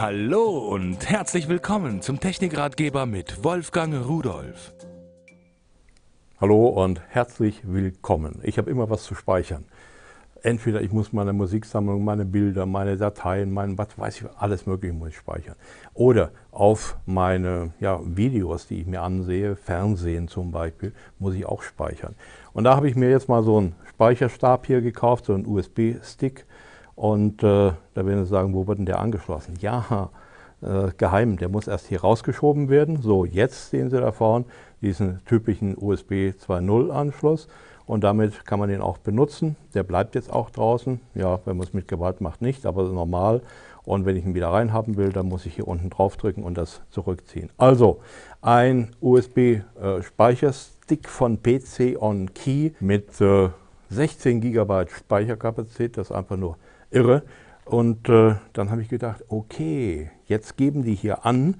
Hallo und herzlich willkommen zum Technikratgeber mit Wolfgang Rudolf. Hallo und herzlich willkommen. Ich habe immer was zu speichern. Entweder ich muss meine Musiksammlung, meine Bilder, meine Dateien, mein was weiß ich, alles mögliche muss ich speichern. Oder auf meine ja, Videos, die ich mir ansehe, Fernsehen zum Beispiel, muss ich auch speichern. Und da habe ich mir jetzt mal so einen Speicherstab hier gekauft, so einen USB-Stick. Und äh, da werden Sie sagen, wo wird denn der angeschlossen? Ja, äh, geheim, der muss erst hier rausgeschoben werden. So, jetzt sehen Sie da vorne diesen typischen USB 2.0 Anschluss und damit kann man den auch benutzen. Der bleibt jetzt auch draußen. Ja, wenn man es mit Gewalt macht, nicht, aber normal. Und wenn ich ihn wieder reinhaben will, dann muss ich hier unten drauf drücken und das zurückziehen. Also ein USB-Speicherstick äh, von PC On Key mit äh, 16 GB Speicherkapazität, das ist einfach nur irre. Und äh, dann habe ich gedacht, okay, jetzt geben die hier an,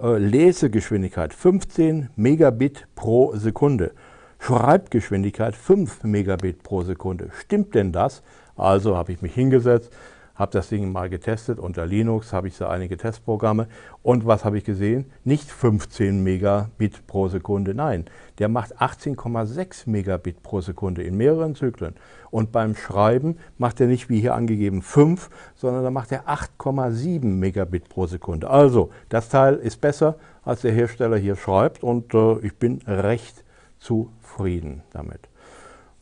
äh, Lesegeschwindigkeit 15 Megabit pro Sekunde. Schreibgeschwindigkeit 5 Megabit pro Sekunde. Stimmt denn das? Also habe ich mich hingesetzt, habe das Ding mal getestet. Unter Linux habe ich so einige Testprogramme. Und was habe ich gesehen? Nicht 15 Megabit pro Sekunde, nein, der macht 18,6 Megabit pro Sekunde in mehreren Zyklen. Und beim Schreiben macht er nicht wie hier angegeben 5, sondern da macht er 8,7 Megabit pro Sekunde. Also, das Teil ist besser, als der Hersteller hier schreibt und äh, ich bin recht zufrieden damit.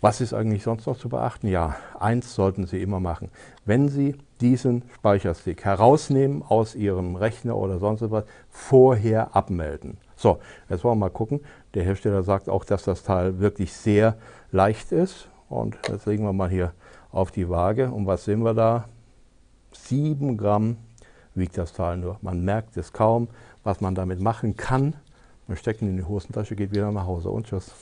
Was ist eigentlich sonst noch zu beachten? Ja, eins sollten Sie immer machen. Wenn Sie diesen Speicherstick herausnehmen aus Ihrem Rechner oder sonst etwas, vorher abmelden. So, jetzt wollen wir mal gucken. Der Hersteller sagt auch, dass das Teil wirklich sehr leicht ist. Und jetzt legen wir mal hier auf die Waage. Und was sehen wir da? 7 Gramm wiegt das Teil nur. Man merkt es kaum, was man damit machen kann. Man steckt ihn in die Hosentasche, geht wieder nach Hause und tschüss.